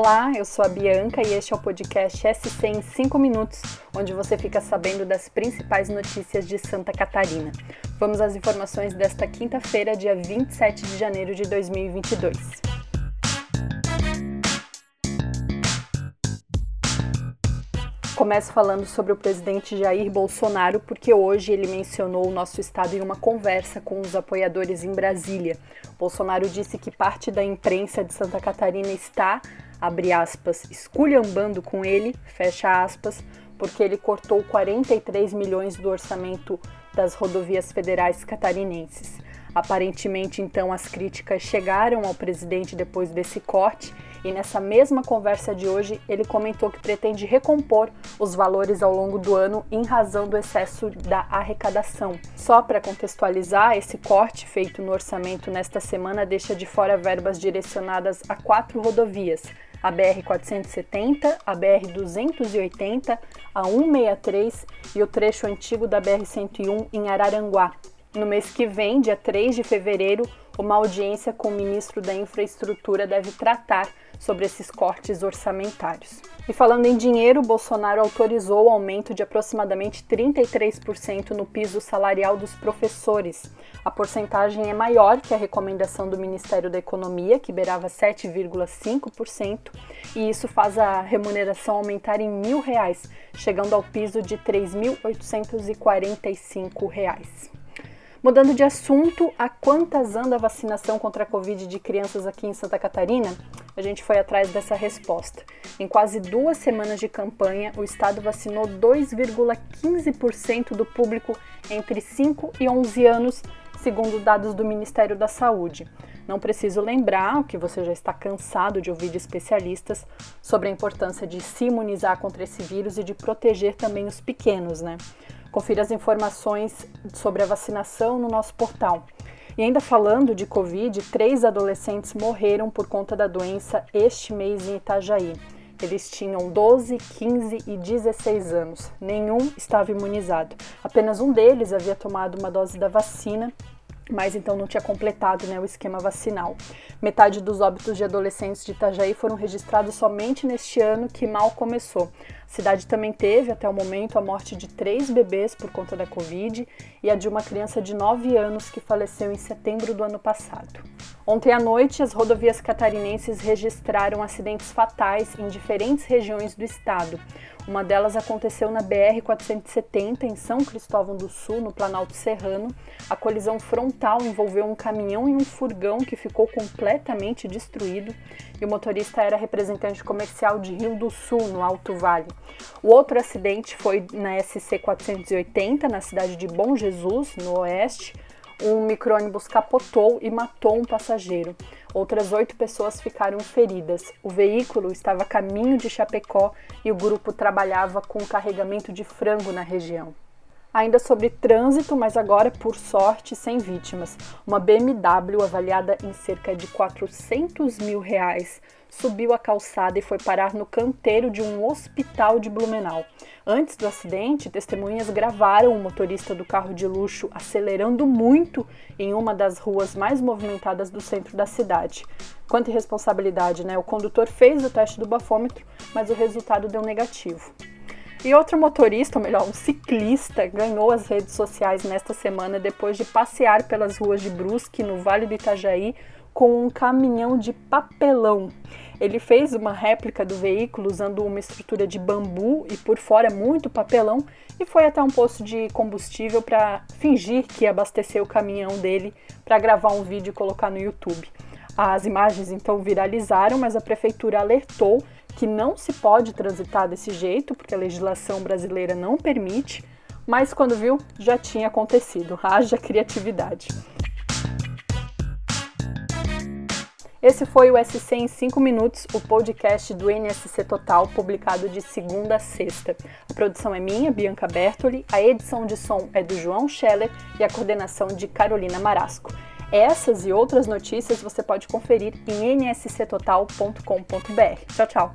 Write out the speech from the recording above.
Olá, eu sou a Bianca e este é o podcast SC em 5 minutos, onde você fica sabendo das principais notícias de Santa Catarina. Vamos às informações desta quinta-feira, dia 27 de janeiro de 2022. Começo falando sobre o presidente Jair Bolsonaro, porque hoje ele mencionou o nosso estado em uma conversa com os apoiadores em Brasília. Bolsonaro disse que parte da imprensa de Santa Catarina está, abre aspas, esculhambando com ele, fecha aspas, porque ele cortou 43 milhões do orçamento das rodovias federais catarinenses. Aparentemente, então, as críticas chegaram ao presidente depois desse corte e nessa mesma conversa de hoje ele comentou que pretende recompor os valores ao longo do ano em razão do excesso da arrecadação. Só para contextualizar, esse corte feito no orçamento nesta semana deixa de fora verbas direcionadas a quatro rodovias: a BR-470, a BR-280, a 163 e o trecho antigo da BR-101 em Araranguá. No mês que vem, dia 3 de fevereiro, uma audiência com o ministro da Infraestrutura deve tratar sobre esses cortes orçamentários. E falando em dinheiro, Bolsonaro autorizou o aumento de aproximadamente 33% no piso salarial dos professores. A porcentagem é maior que a recomendação do Ministério da Economia, que beirava 7,5%, e isso faz a remuneração aumentar em mil reais, chegando ao piso de R$ 3.845. Mudando de assunto, a quantas anda a vacinação contra a Covid de crianças aqui em Santa Catarina? A gente foi atrás dessa resposta. Em quase duas semanas de campanha, o estado vacinou 2,15% do público entre 5 e 11 anos, segundo dados do Ministério da Saúde. Não preciso lembrar, que você já está cansado de ouvir de especialistas, sobre a importância de se imunizar contra esse vírus e de proteger também os pequenos, né? Confira as informações sobre a vacinação no nosso portal. E ainda falando de Covid, três adolescentes morreram por conta da doença este mês em Itajaí. Eles tinham 12, 15 e 16 anos. Nenhum estava imunizado. Apenas um deles havia tomado uma dose da vacina mas então não tinha completado né, o esquema vacinal. Metade dos óbitos de adolescentes de Itajaí foram registrados somente neste ano que mal começou. A cidade também teve, até o momento, a morte de três bebês por conta da Covid e a de uma criança de 9 anos que faleceu em setembro do ano passado. Ontem à noite, as rodovias catarinenses registraram acidentes fatais em diferentes regiões do estado. Uma delas aconteceu na BR-470, em São Cristóvão do Sul, no Planalto Serrano. A colisão frontal envolveu um caminhão e um furgão que ficou completamente destruído e o motorista era representante comercial de Rio do Sul, no Alto Vale. O outro acidente foi na SC 480, na cidade de Bom Jesus, no oeste. Um micro-ônibus capotou e matou um passageiro. Outras oito pessoas ficaram feridas. O veículo estava a caminho de Chapecó e o grupo trabalhava com carregamento de frango na região. Ainda sobre trânsito, mas agora, por sorte, sem vítimas. Uma BMW avaliada em cerca de 400 mil reais subiu a calçada e foi parar no canteiro de um hospital de Blumenau. Antes do acidente, testemunhas gravaram o motorista do carro de luxo acelerando muito em uma das ruas mais movimentadas do centro da cidade. Quanta irresponsabilidade, né? O condutor fez o teste do bafômetro, mas o resultado deu negativo. E outro motorista, ou melhor, um ciclista, ganhou as redes sociais nesta semana depois de passear pelas ruas de Brusque, no Vale do Itajaí, com um caminhão de papelão. Ele fez uma réplica do veículo usando uma estrutura de bambu e por fora muito papelão e foi até um posto de combustível para fingir que abasteceu o caminhão dele para gravar um vídeo e colocar no YouTube. As imagens então viralizaram, mas a prefeitura alertou que não se pode transitar desse jeito, porque a legislação brasileira não permite, mas quando viu, já tinha acontecido. Haja criatividade. Esse foi o SC em 5 minutos, o podcast do NSC Total, publicado de segunda a sexta. A produção é minha, Bianca Bertoli, a edição de som é do João Scheller e a coordenação de Carolina Marasco. Essas e outras notícias você pode conferir em nsctotal.com.br. Tchau, tchau!